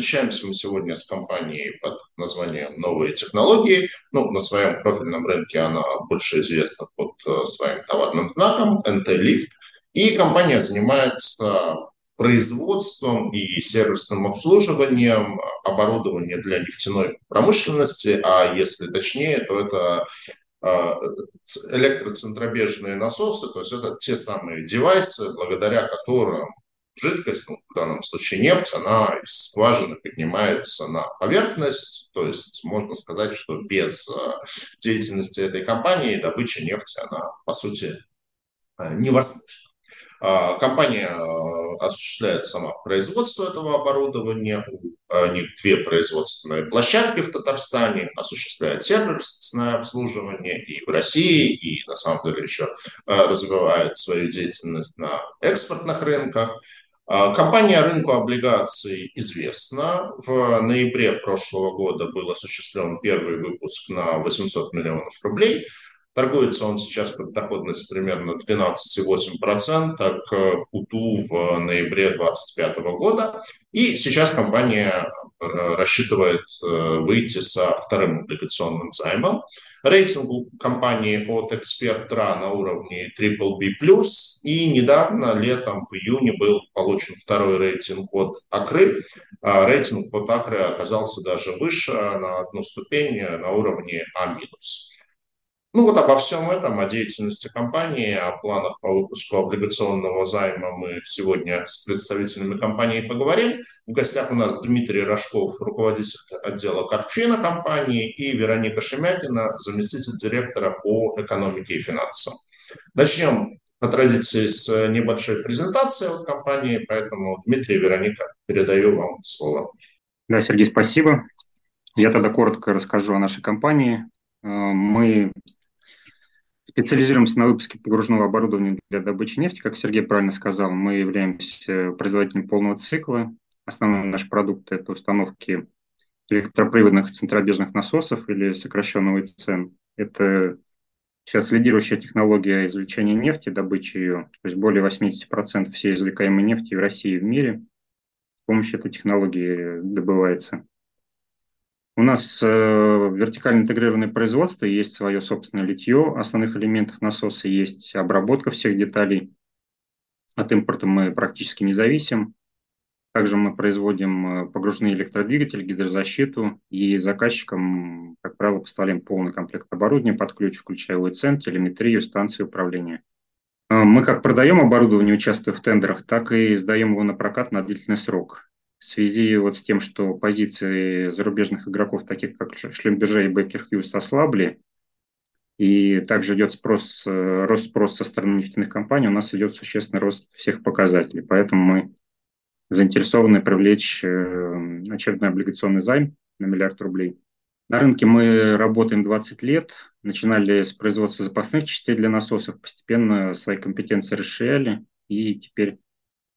Встречаемся мы сегодня с компанией под названием «Новые технологии». Ну, на своем профильном рынке она больше известна под э, своим товарным знаком «НТ-Лифт». И компания занимается производством и сервисным обслуживанием оборудования для нефтяной промышленности, а если точнее, то это э, электроцентробежные насосы, то есть это те самые девайсы, благодаря которым жидкость, ну, в данном случае нефть, она из скважины поднимается на поверхность, то есть можно сказать, что без э, деятельности этой компании добыча нефти, она, по сути, э, невозможна. А, компания э, осуществляет сама производство этого оборудования. У них две производственные площадки в Татарстане, осуществляет сервисное обслуживание и в России, и на самом деле еще развивает свою деятельность на экспортных рынках. А, компания рынку облигаций известна. В ноябре прошлого года был осуществлен первый выпуск на 800 миллионов рублей. Торгуется он сейчас под доходность примерно 12,8% к путу в ноябре 2025 года. И сейчас компания э, рассчитывает э, выйти со вторым облигационным займом. Рейтинг компании от Эксперт.ра на уровне BBB+, и недавно, летом, в июне, был получен второй рейтинг от Акры. А рейтинг от Акры оказался даже выше на одну ступень на уровне А-. Ну вот обо всем этом, о деятельности компании, о планах по выпуску облигационного займа мы сегодня с представителями компании поговорим. В гостях у нас Дмитрий Рожков, руководитель отдела Карпфина компании, и Вероника Шемякина, заместитель директора по экономике и финансам. Начнем по традиции с небольшой презентации от компании, поэтому Дмитрий и Вероника, передаю вам слово. Да, Сергей, спасибо. Я тогда коротко расскажу о нашей компании. Э, мы Специализируемся на выпуске погружного оборудования для добычи нефти. Как Сергей правильно сказал, мы являемся производителем полного цикла. Основной наш продукт – это установки электроприводных центробежных насосов или сокращенного ИЦН. Это сейчас лидирующая технология извлечения нефти, добычи ее. То есть более 80% всей извлекаемой нефти в России и в мире с помощью этой технологии добывается. У нас э, вертикально интегрированное производство, есть свое собственное литье основных элементов насоса, есть обработка всех деталей. От импорта мы практически не зависим. Также мы производим э, погружные электродвигатели, гидрозащиту и заказчикам, как правило, поставляем полный комплект оборудования под ключ, включая УЭЦН, телеметрию, станции управления. Э, мы как продаем оборудование, участвуя в тендерах, так и сдаем его на прокат на длительный срок в связи вот с тем, что позиции зарубежных игроков, таких как Шлемберже и Беккер Хьюз, ослабли, и также идет спрос, э, рост спроса со стороны нефтяных компаний, у нас идет существенный рост всех показателей. Поэтому мы заинтересованы привлечь э, очередной облигационный займ на миллиард рублей. На рынке мы работаем 20 лет, начинали с производства запасных частей для насосов, постепенно свои компетенции расширяли, и теперь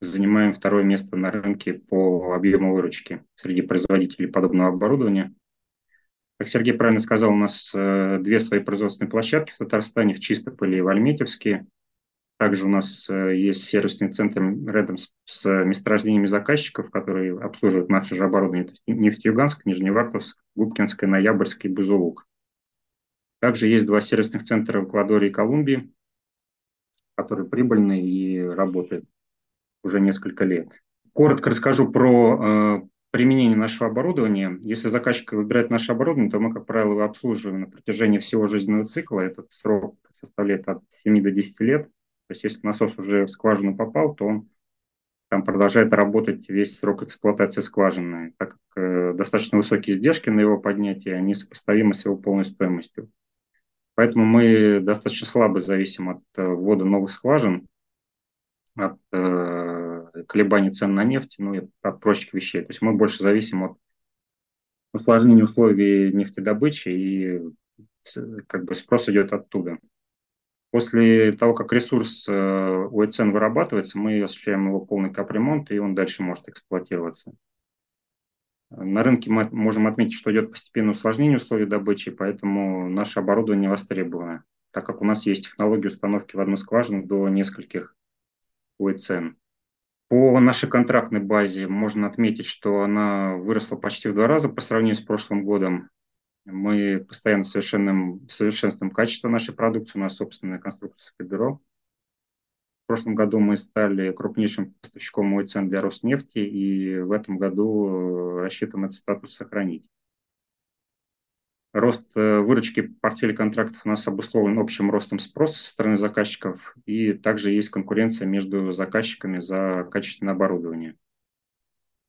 занимаем второе место на рынке по объему выручки среди производителей подобного оборудования. Как Сергей правильно сказал, у нас э, две свои производственные площадки в Татарстане, в Чистополе и в Альметьевске. Также у нас э, есть сервисный центр рядом с, с месторождениями заказчиков, которые обслуживают наше же оборудование. Это Нефтеюганск, Нижневартовск, Губкинская, Ноябрьский и Бузулук. Также есть два сервисных центра в Эквадоре и Колумбии, которые прибыльны и работают уже несколько лет. Коротко расскажу про э, применение нашего оборудования. Если заказчик выбирает наше оборудование, то мы, как правило, его обслуживаем на протяжении всего жизненного цикла. Этот срок составляет от 7 до 10 лет. То есть если насос уже в скважину попал, то он там продолжает работать весь срок эксплуатации скважины, так как э, достаточно высокие издержки на его поднятие, они сопоставимы с его полной стоимостью. Поэтому мы достаточно слабо зависим от э, ввода новых скважин, от э, колебаний цен на нефть, ну и от прочих вещей. То есть мы больше зависим от усложнения условий нефтедобычи и как бы спрос идет оттуда. После того, как ресурс э, УЭЦН вырабатывается, мы осуществляем его полный капремонт, и он дальше может эксплуатироваться. На рынке мы можем отметить, что идет постепенное усложнение условий добычи, поэтому наше оборудование востребовано, так как у нас есть технология установки в одну скважину до нескольких ОЭЦН. По нашей контрактной базе можно отметить, что она выросла почти в два раза по сравнению с прошлым годом. Мы постоянно совершенным, совершенствуем качество нашей продукции, у нас собственное конструкторское бюро. В прошлом году мы стали крупнейшим поставщиком ОИЦН для Роснефти, и в этом году э, рассчитываем этот статус сохранить. Рост э, выручки портфеля контрактов у нас обусловлен общим ростом спроса со стороны заказчиков, и также есть конкуренция между заказчиками за качественное оборудование.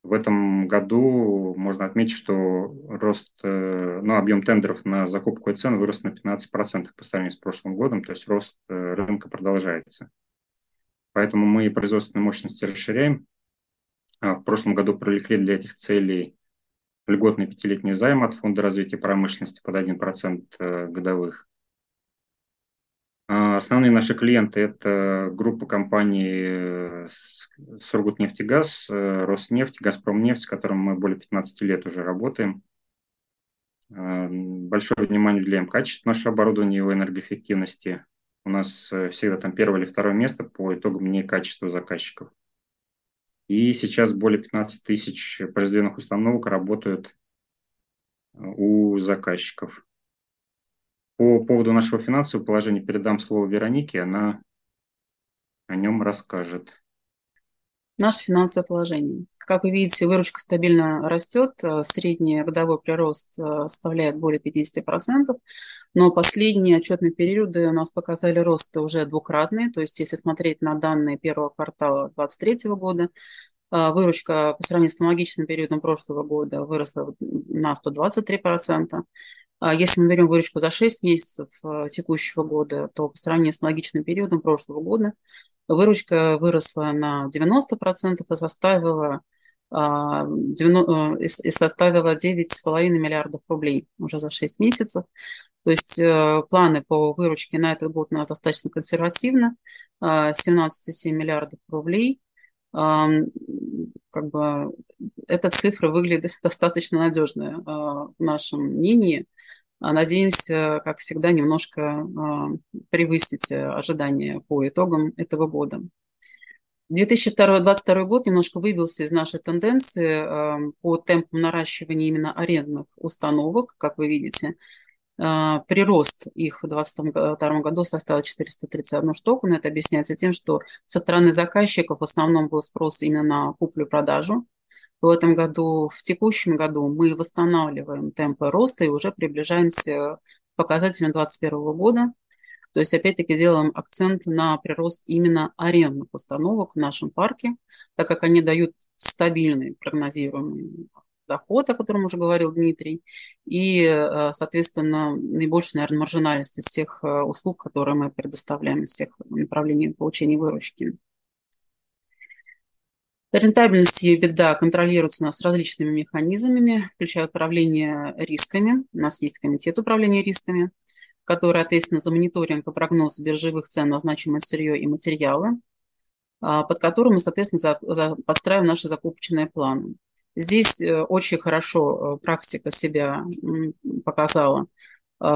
В этом году можно отметить, что рост, э, ну, объем тендеров на закупку и цен вырос на 15% по сравнению с прошлым годом, то есть рост э, рынка продолжается. Поэтому мы производственные мощности расширяем. А в прошлом году привлекли для этих целей льготный пятилетний займ от Фонда развития промышленности под 1% э, годовых. А основные наши клиенты – это группа компаний э, Сургутнефтегаз, э, Роснефть, Газпромнефть, с которым мы более 15 лет уже работаем. А, большое внимание уделяем качеству нашего оборудования и его энергоэффективности. У нас всегда там первое или второе место по итогам не качества заказчиков. И сейчас более 15 тысяч произведенных установок работают э, у заказчиков. По поводу нашего финансового положения передам слово Веронике, она о нем расскажет. Наше финансовое положение. Как вы видите, выручка стабильно растет, э, средний годовой прирост э, составляет более 50%, но последние отчетные периоды у нас показали рост уже двукратный, то есть если смотреть на данные первого квартала 2023 года, э, выручка по сравнению с аналогичным периодом прошлого года выросла на 123%. А если мы берем выручку за 6 месяцев текущего года, то по сравнению с аналогичным периодом прошлого года выручка выросла на 90% и составила, а, и составила 9,5 миллиардов рублей уже за 6 месяцев. То есть э, планы по выручке на этот год у нас достаточно консервативны. 17,7 миллиардов рублей. Как бы эта цифра выглядит достаточно надежная а, в нашем мнении. А надеемся, как всегда, немножко а, превысить э, ожидания по итогам этого года. 2022 год немножко выбился из нашей тенденции а, по темпу наращивания именно арендных установок, как вы видите. Прирост их в 2022 году составил 431 штуку, но это объясняется тем, что со стороны заказчиков в основном был спрос именно на куплю-продажу, в этом году, в текущем году мы восстанавливаем темпы роста и уже приближаемся к показателям 2021 года. То есть, опять-таки, делаем акцент на прирост именно арендных установок в нашем парке, так как они дают стабильный прогнозируемый доход, о котором уже говорил Дмитрий, и, э, соответственно, наибольшая, наверное, маржинальность из всех э, услуг, которые мы предоставляем, из всех направлений получения выручки. Рентабельность и беда контролируется у нас различными механизмами, включая управление рисками. У нас есть комитет управления рисками, который ответственен за мониторинг и прогноз биржевых цен на значимое сырье и материалы, а, под которым мы, соответственно, подстраиваем наши закупочные планы. Здесь э, очень хорошо э, практика себя показала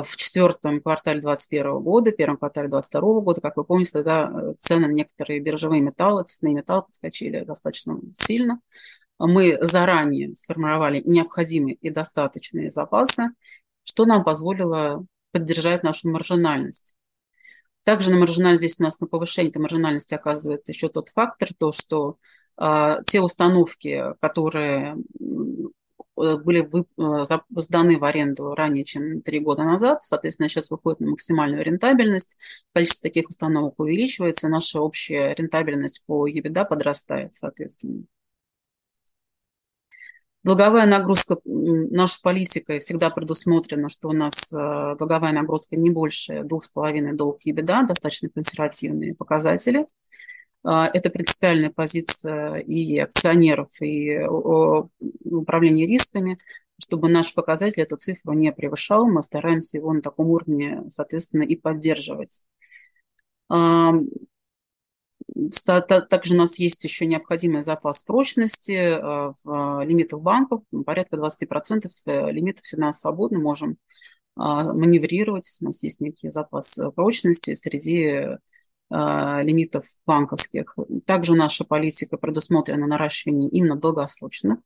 в четвертом квартале 2021 года, первом квартале 2022 года, как вы помните, тогда э, цены на некоторые биржевые металлы, цветные металлы подскочили достаточно сильно. Мы заранее сформировали необходимые и достаточные запасы, что нам позволило поддержать нашу маржинальность. Также на маржинальность здесь у нас на повышение этой маржинальности оказывает еще тот фактор, то, что э, те установки, которые Э, были э, сданы в аренду ранее, чем три года назад. Соответственно, сейчас выходит на максимальную рентабельность. Количество таких установок увеличивается, наша общая рентабельность по EBITDA подрастает, соответственно. Долговая нагрузка, наша политика всегда предусмотрена, что у нас э, долговая нагрузка не больше 2,5 долг EBITDA, достаточно консервативные показатели. А, это принципиальная позиция и акционеров, и управления рисками, чтобы наш показатель эту цифру не превышал. Мы стараемся его на таком уровне, соответственно, и поддерживать. А, также у нас есть еще необходимый запас прочности а, в лимитах банков, порядка 20% э, лимитов всегда свободны, можем маневрировать. У нас есть некий запас прочности среди лимитов банковских. Также наша политика предусмотрена наращивание именно долгосрочных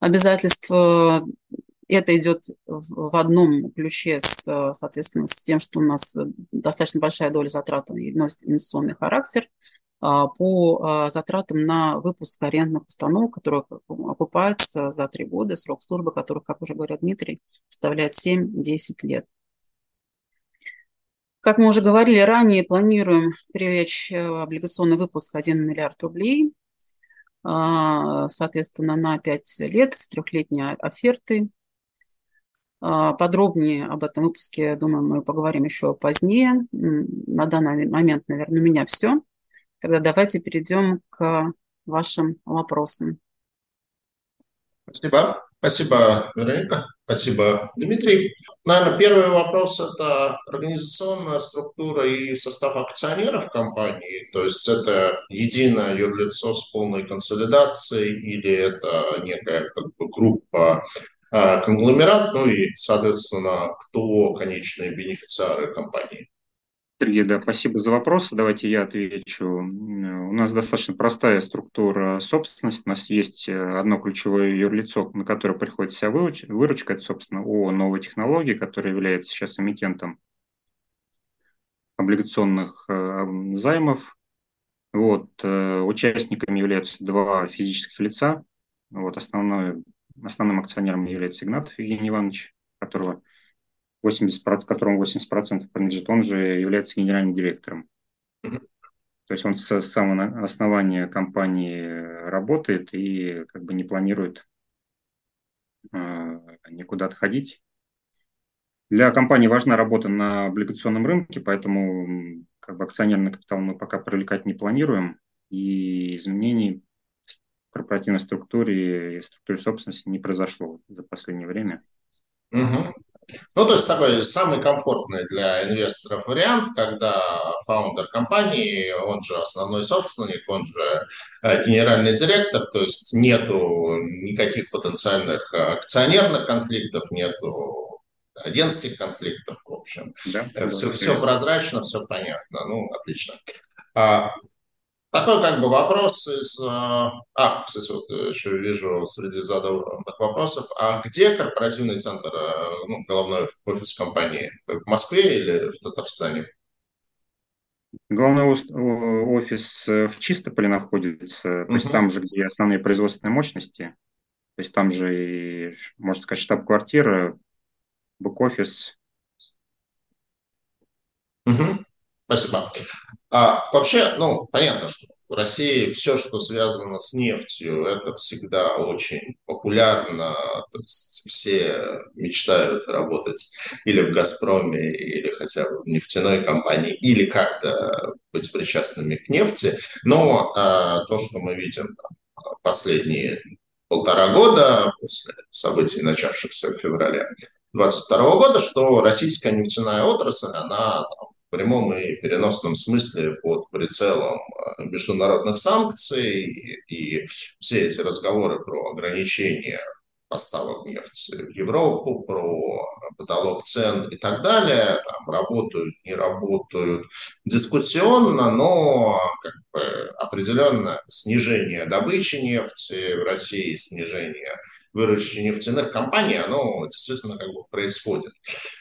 обязательств. Это идет в одном ключе, с, соответственно, с тем, что у нас достаточно большая доля затрат носит инвестиционный характер по затратам на выпуск арендных установок, которые окупаются за три года, срок службы которых, как уже говорил Дмитрий, составляет 7-10 лет. Как мы уже говорили ранее, планируем привлечь э, облигационный выпуск 1 миллиард рублей, а, соответственно, на 5 лет с трехлетней оферты. А, подробнее об этом выпуске, думаю, мы поговорим еще позднее. На данный момент, наверное, у меня все. Тогда давайте перейдем к вашим вопросам. Спасибо. Спасибо, Вероника. Спасибо, Дмитрий. Наверное, первый вопрос – это организационная структура и состав акционеров компании. То есть это единое юрлицо с полной консолидацией или это некая как бы, группа а, конгломерат, ну и, соответственно, кто конечные бенефициары компании? Сергей, да, спасибо за вопрос. Давайте я отвечу. У нас достаточно простая структура собственности. У нас есть э, одно ключевое юрлицо, на которое приходит вся выручка. Это, собственно, ООО «Новые технологии», которая является сейчас эмитентом облигационных э, займов. Вот, э, участниками являются два физических лица. Вот, основной, основным акционером является Игнатов Евгений Иванович, которого 80%, которому 80% принадлежит, он же является генеральным директором. То есть он с самого основания компании работает и как бы не планирует э, никуда отходить. Для компании важна работа на облигационном рынке, поэтому как бы акционерный капитал мы пока привлекать не планируем, и изменений в корпоративной структуре и структуре собственности не произошло за последнее время. Угу. Ну, то есть такой самый комфортный для инвесторов вариант, когда фаундер компании, он же основной собственник, он же э, генеральный директор, то есть нету никаких потенциальных акционерных конфликтов, нету агентских конфликтов, в общем. Да, все, все прозрачно, все понятно. Ну, отлично. Такой как бы вопрос из... А, а кстати, вот еще вижу среди задаванных вопросов. А где корпоративный центр, э, ну, головной офис компании? В Москве или в Татарстане? Главный офис э, в Чистополе находится, то есть там же, где основные производственные мощности, то есть там же, и, можно сказать, штаб-квартира, бэк-офис. Угу. Спасибо. А вообще, ну, понятно, что в России все, что связано с нефтью, это всегда очень популярно. То есть все мечтают работать или в «Газпроме», или хотя бы в нефтяной компании, или как-то быть причастными к нефти. Но а, то, что мы видим последние полтора года после событий, начавшихся в феврале 2022 года, что российская нефтяная отрасль, она там, в прямом и переносном смысле под прицелом э, международных санкций. И все эти разговоры про ограничения поставок нефти в Европу, про потолок цен и так далее, там работают, не работают дискуссионно, но как бы определенное снижение добычи нефти в России, снижение выручки нефтяных компаний, оно действительно как бы происходит.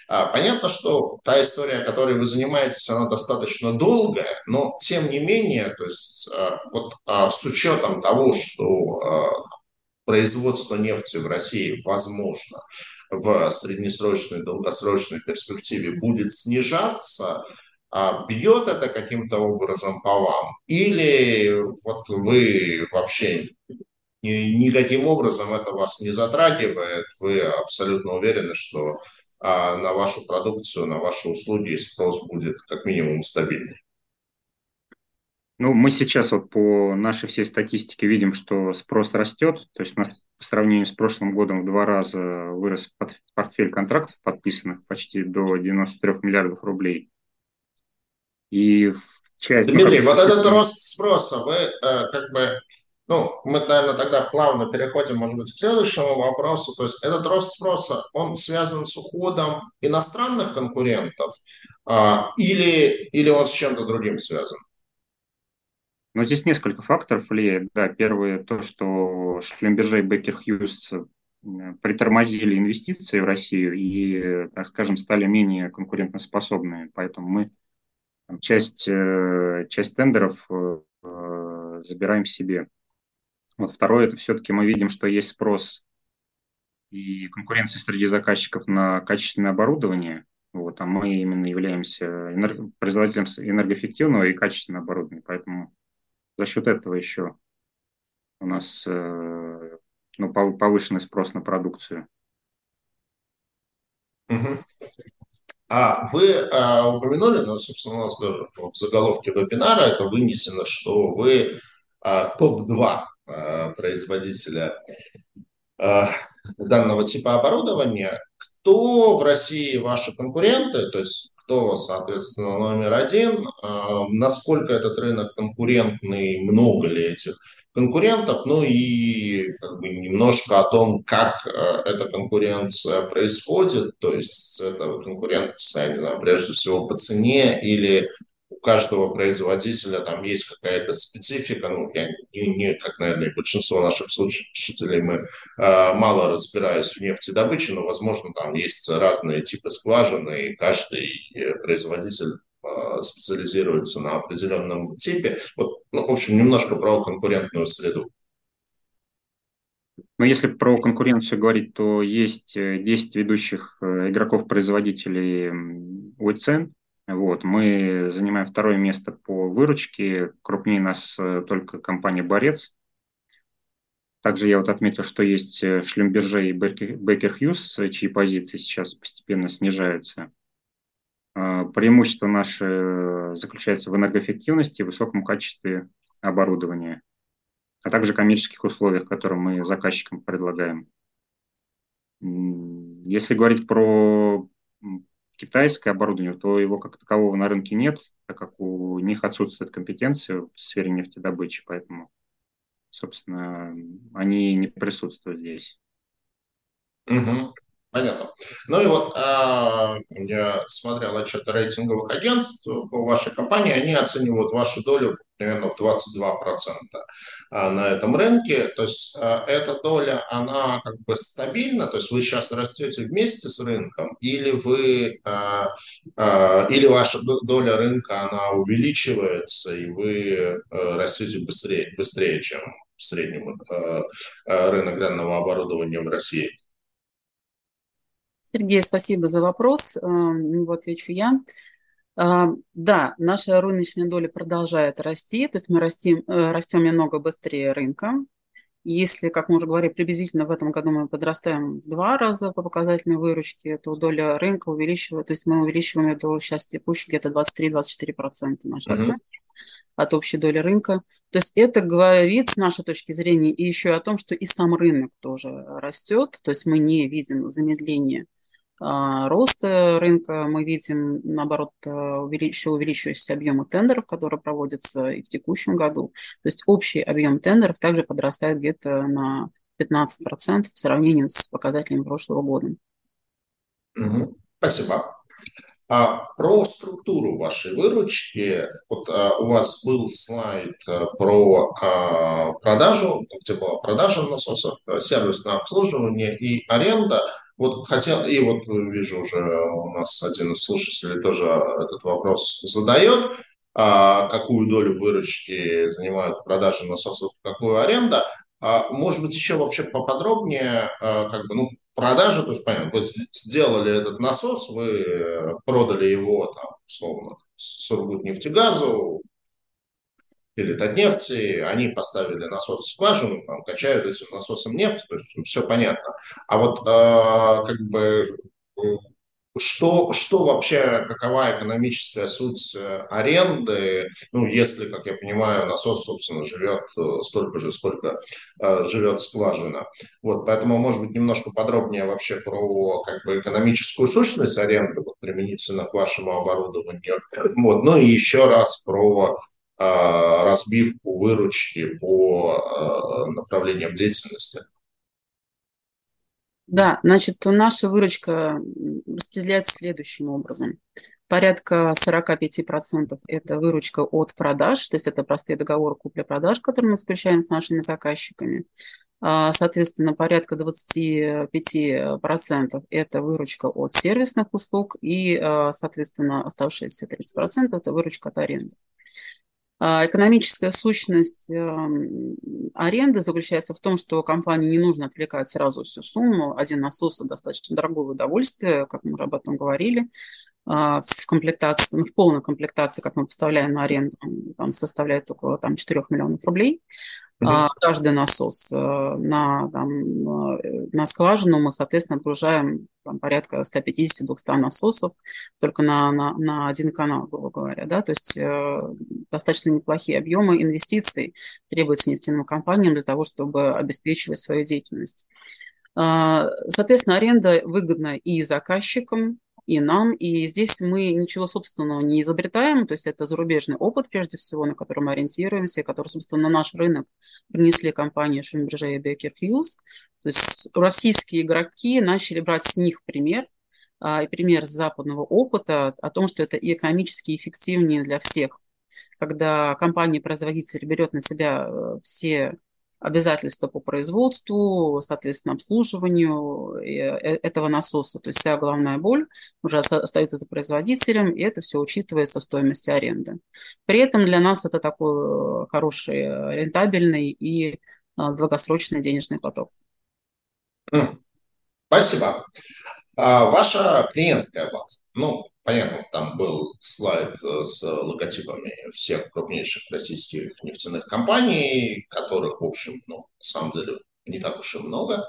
А, понятно, что та история, которой вы занимаетесь, она достаточно долгая, но тем не менее, то есть а, вот а, с учетом того, что производство нефти в России возможно в среднесрочной, долгосрочной перспективе будет снижаться, бьет это каким-то образом по вам? Или вот вы вообще никаким образом это вас не затрагивает, вы абсолютно уверены, что а, на вашу продукцию, на ваши услуги спрос будет как минимум стабильный. Ну, мы сейчас вот по нашей всей статистике видим, что спрос растет, то есть у нас по сравнению с прошлым годом в два раза вырос портфель контрактов подписанных почти до 93 миллиардов рублей. И часть... Дмитрий, вот этот рост спроса, вы э, как бы Ну, мы, наверное, тогда плавно переходим, может быть, к следующему вопросу. То есть этот рост спроса, он связан с уходом иностранных конкурентов а, или, или он с чем-то другим связан? Но здесь несколько факторов влияет. Да, первое то, что Шлемберже и Беккер Хьюз притормозили инвестиции в Россию и, так скажем, стали менее конкурентоспособными. Поэтому мы часть, э, часть тендеров э, забираем себе. Вот второе, это все-таки мы видим, что есть спрос и конкуренция среди заказчиков на качественное оборудование. Вот, а мы именно являемся энерго- производителем энергоэффективного и качественного оборудования. Поэтому за счет этого еще у нас э, ну, повышенный спрос на продукцию. Угу. А вы а, упомянули, ну, собственно, у нас даже в заголовке вебинара это вынесено, что вы а, топ-2 а, производителя а, данного типа оборудования. Кто в России ваши конкуренты, то есть кто, соответственно, номер один, а, насколько этот рынок конкурентный, много ли этих конкурентов, ну и как бы немножко о том, как э, эта конкуренция происходит, то есть это конкуренция, не знаю, прежде всего по цене или у каждого производителя там есть какая-то специфика, ну, я не, не как, наверное, большинство наших слушателей, мы э, мало разбираюсь в нефтедобыче, но, возможно, там есть разные типы скважины, и каждый э, производитель э, специализируется на определенном типе. Вот, ну, в общем, немножко про конкурентную среду. Но если про конкуренцию говорить, то есть 10 э, ведущих э, игроков-производителей ОЦН, вот, мы занимаем второе место по выручке. Крупнее нас э, только компания «Борец». Также я вот отметил, что есть э, Шлюмберже и Бекер Хьюз, чьи позиции сейчас постепенно снижаются. А, преимущество наше э, заключается в энергоэффективности и высоком качестве оборудования, а также коммерческих условиях, которые мы заказчикам предлагаем. Если говорить про китайское оборудование, то его как такового на рынке нет, так как у них отсутствует компетенция в сфере нефтедобычи, поэтому, собственно, они не присутствуют здесь. Угу. Понятно. Ну и вот а, я смотрел отчеты рейтинговых агентств по вашей компании, они оценивают вашу долю примерно в 22% а, на этом рынке. То есть а, эта доля, она как бы стабильна, то есть вы сейчас растете вместе с рынком, или вы, а, или ваша доля рынка, она увеличивается, и вы растете быстрее, быстрее чем в среднем рынок данного оборудования в России? Сергей, спасибо за вопрос. Его отвечу я. А, да, наша рыночная доля продолжает расти, то есть мы растим, э, растем немного быстрее рынка. Если, как мы уже говорили, приблизительно в этом году мы подрастаем в два раза по показательной выручке, то доля рынка увеличивает, то есть мы увеличиваем эту сейчас текущей где-то 23-24% нашей uh-huh. от общей доли рынка. То есть это говорит с нашей точки зрения и еще о том, что и сам рынок тоже растет, то есть мы не видим замедления а, роста рынка мы видим, наоборот, а, увелич... увеличивающиеся объемы тендеров, которые проводятся и в текущем году. То есть общий объем тендеров также подрастает где-то на 15% в сравнении с показателями прошлого года. Спасибо. А про структуру вашей выручки. Вот а, у вас был слайд а, про а, продажу, где была продажа насосов, сервисное обслуживание и аренда. Вот хотел, и вот вижу уже у нас один из слушателей тоже этот вопрос задает, а, какую долю выручки занимают продажи насосов, какую аренда. А, может быть, еще вообще поподробнее, а, как бы, ну, продажи, то есть, понятно, вы сделали этот насос, вы продали его, там, условно, Сургутнефтегазу, или Татнефти, они поставили насос в скважину, там, качают этим насосом нефть, то есть все понятно. А вот э, как бы что, что вообще, какова экономическая суть э, аренды, ну, если, как я понимаю, насос, собственно, живет э, столько же, сколько э, живет скважина. Вот, поэтому, может быть, немножко подробнее вообще про как бы экономическую сущность аренды, вот, применительно к вашему оборудованию. Вот, ну и еще раз про разбивку выручки по направлениям деятельности? Да, значит, наша выручка распределяется следующим образом. Порядка 45% это выручка от продаж, то есть это простые договоры купли-продаж, которые мы заключаем с нашими заказчиками. А, соответственно, порядка 25% это выручка от сервисных услуг и, а, соответственно, оставшиеся 30% это выручка от аренды. А, экономическая сущность эм, аренды заключается в том, что компании не нужно отвлекать сразу всю сумму. Один насос – достаточно дорогое удовольствие, как мы уже об этом говорили. А, в комплектации, ну, в полной комплектации, как мы поставляем на аренду, там составляет около там, 4 миллионов рублей. Mm-hmm. Каждый насос э, на, там, э, на скважину мы, соответственно, отгружаем там, порядка 150-200 насосов только на, на, на один канал, грубо говоря. Да? То есть э, достаточно неплохие объемы инвестиций требуются нефтяным компаниям для того, чтобы обеспечивать свою деятельность. А, соответственно, аренда выгодна и заказчикам, и нам. И здесь мы ничего собственного не изобретаем, то есть это зарубежный опыт, прежде всего, на который мы ориентируемся, который, собственно, на наш рынок принесли компании Шумберже и Baker Hughes. То есть российские игроки начали брать с них пример, а, и пример западного опыта о том, что это и экономически эффективнее для всех. Когда компания-производитель берет на себя э, все обязательства по производству, соответственно, обслуживанию э, этого насоса. То есть вся главная боль уже остается за производителем, и это все учитывается в стоимости аренды. При этом для нас это такой э, хороший, э, рентабельный и долгосрочный денежный поток. Спасибо. А ваша клиентская база, ну, Понятно, там был слайд э, с логотипами всех крупнейших российских нефтяных компаний, которых, в общем, ну, на самом деле не так уж и много.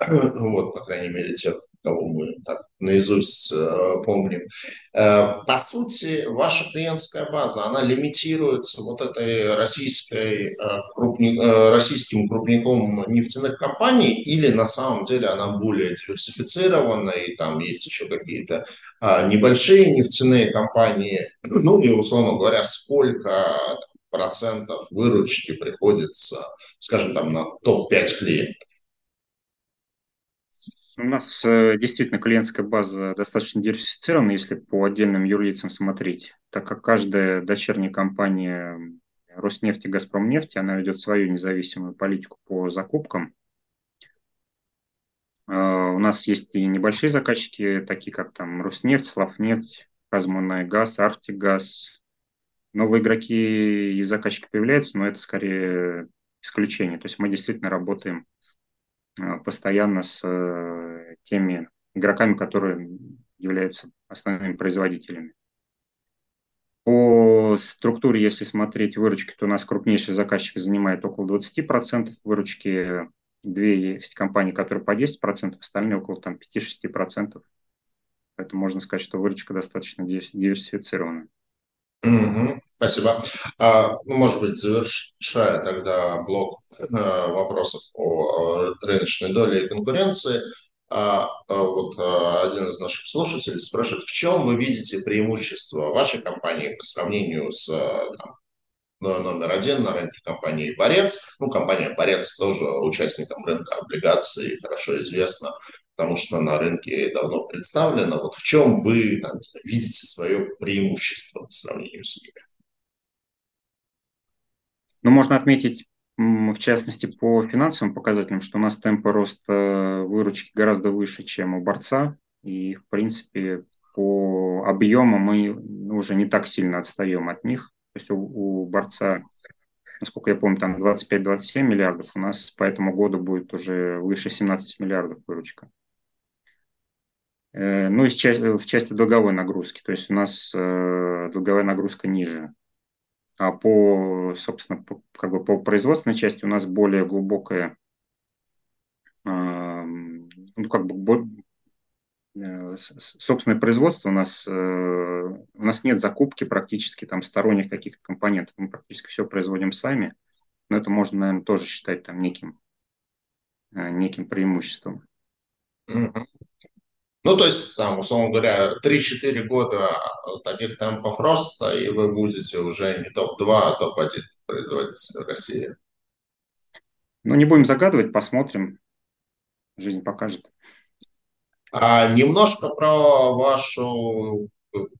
Вот, по крайней мере, тех, кого мы так наизусть э, помним. Э, по сути, ваша клиентская база, она лимитируется вот этой российской, э, крупни, э, российским крупником нефтяных компаний или на самом деле она более диверсифицирована и там есть еще какие-то э, небольшие нефтяные компании, ну и, условно говоря, сколько процентов выручки приходится, скажем, там на топ-5 клиентов? У нас э, действительно клиентская база достаточно диверсифицирована, если по отдельным юрлицам смотреть, так как каждая дочерняя компания Роснефти, Газпромнефти, она ведет свою независимую политику по закупкам. Э, у нас есть и небольшие заказчики, такие как там Роснефть, Славнефть, Газмунайгаз, Артигаз. Новые игроки и заказчики появляются, но это скорее исключение. То есть мы действительно работаем постоянно с э, теми игроками, которые являются основными производителями. По структуре, если смотреть выручки, то у нас крупнейший заказчик занимает около 20% выручки, две есть компании, которые по 10%, остальные около там, 5-6%. Поэтому можно сказать, что выручка достаточно диверсифицирована. Угу, спасибо. А, ну, может быть, завершая тогда блок э, вопросов о рыночной доле и конкуренции, а, а вот один из наших слушателей спрашивает, в чем вы видите преимущество вашей компании по сравнению с там, номер один на рынке компании «Борец». Ну, компания «Борец» тоже участником рынка облигаций, хорошо известна потому что на рынке давно представлено. Вот в чем вы там, видите свое преимущество по сравнению с ними? Ну, можно отметить, в частности, по финансовым показателям, что у нас темпы роста выручки гораздо выше, чем у борца. И, в принципе, по объему мы уже не так сильно отстаем от них. То есть у, у борца, насколько я помню, там 25-27 миллиардов, у нас по этому году будет уже выше 17 миллиардов выручка. Э, ну и в части долговой нагрузки, то есть у нас э, долговая нагрузка ниже. А по, собственно, по, как бы по производственной части у нас более глубокая, ну как бы э, собственное производство у нас, у нас нет закупки практически там сторонних каких-то компонентов, мы практически все производим сами, но это можно, наверное, тоже считать там неким, неким преимуществом. Ну, то есть, там, условно говоря, 3-4 года таких темпов роста, и вы будете уже не топ-2, а топ-1 производитель России. Ну, не будем загадывать, посмотрим. Жизнь покажет. А немножко про вашу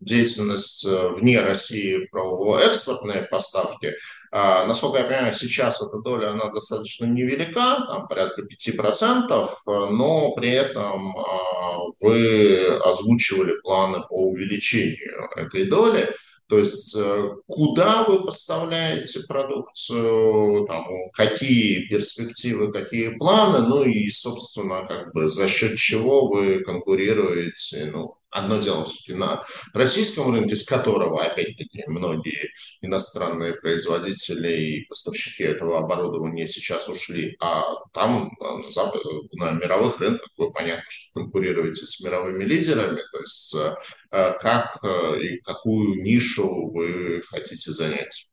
деятельность вне России, про экспортные поставки. А, насколько я понимаю, сейчас эта доля она достаточно невелика, там порядка 5%, но при этом а, вы озвучивали планы по увеличению этой доли. То есть э, куда вы поставляете продукцию, там, какие перспективы, какие планы, ну и, собственно, как бы за счет чего вы конкурируете, ну, одно дело все-таки на российском рынке, с которого, опять-таки, многие иностранные производители и поставщики этого оборудования сейчас ушли, а там на, запад, на мировых рынках вы понятно, что конкурируете с мировыми лидерами, то есть э, как э, и какую нишу вы хотите занять?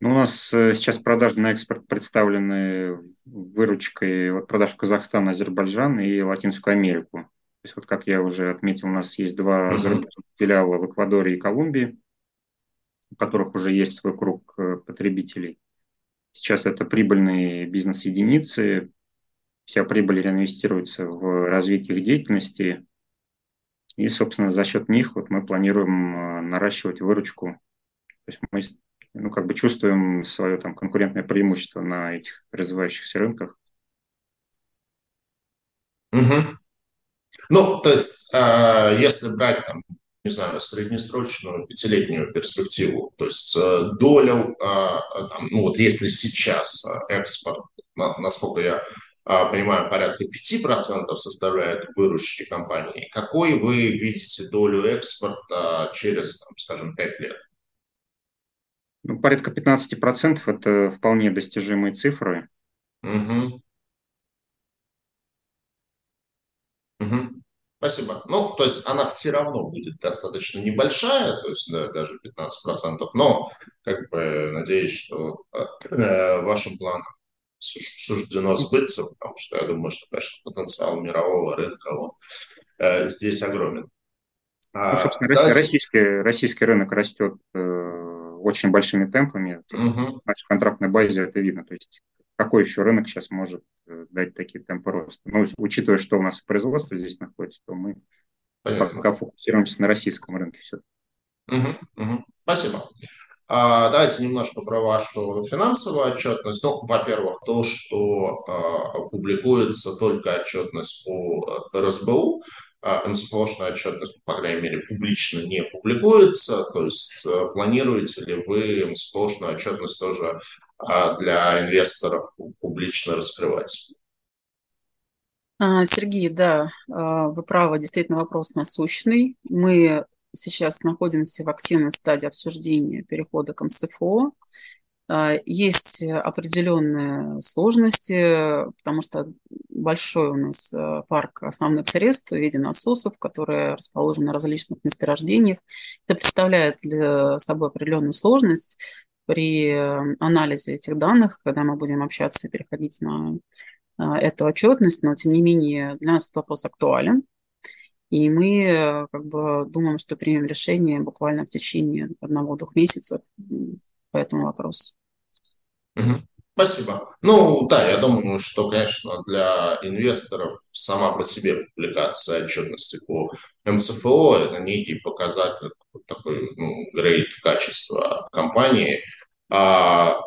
Ну, у нас э, сейчас продажи на экспорт представлены выручкой продаж в Казахстан, Азербайджан и Латинскую Америку. То есть, вот как я уже отметил, у нас есть два uh-huh. филиала в Эквадоре и Колумбии, у которых уже есть свой круг э, потребителей. Сейчас это прибыльные бизнес-единицы, вся прибыль реинвестируется в развитие их деятельности, и, собственно, за счет них вот мы планируем э, наращивать выручку. То есть мы ну, как бы чувствуем свое там конкурентное преимущество на этих развивающихся рынках. Угу. Ну, то есть, э, если брать там, не знаю, среднесрочную пятилетнюю перспективу, то есть э, доля, э, там, ну вот если сейчас экспорт, насколько я понимаю, порядка 5% составляет выручки компании, какой вы видите долю экспорта через, там, скажем, 5 лет? Ну, порядка 15% это вполне достижимые цифры. Угу. Угу. Спасибо. Ну, то есть она все равно будет достаточно небольшая, то есть да, даже 15%, но как бы надеюсь, что э, вашим планам суждено сбыться, потому что я думаю, что, конечно, потенциал мирового рынка он, э, здесь огромен. А, ну, собственно, да, российский, российский рынок растет э, очень большими темпами. Угу. В нашей контрактной базе это видно. То есть какой еще рынок сейчас может э, дать такие темпы роста. Но учитывая, что у нас производство здесь находится, то мы Понятно. пока фокусируемся на российском рынке все. Угу, угу. Спасибо. А, давайте немножко про вашу финансовую отчетность. Ну, во-первых, то, что а, публикуется только отчетность по э, РСБУ, а МСФОшная отчетность, по крайней мере, публично не публикуется. То есть э, планируете ли вы МСФОшную отчетность тоже а, для инвесторов публично раскрывать? А, Сергей, да, вы правы, действительно вопрос насущный. Мы сейчас находимся в активной стадии обсуждения перехода к МСФО. Есть определенные сложности, потому что большой у нас э, парк основных средств в виде насосов, которые расположены на различных месторождениях. Это представляет для собой определенную сложность при э, анализе этих данных, когда мы будем общаться и переходить на э, эту отчетность, но тем не менее для нас этот вопрос актуален. И мы как бы думаем, что примем решение буквально в течение одного-двух месяцев по этому вопросу. Спасибо. Ну да, я думаю, что, конечно, для инвесторов сама по себе публикация отчетности по МСФО – это некий показатель такой ну, грейд качества компании. А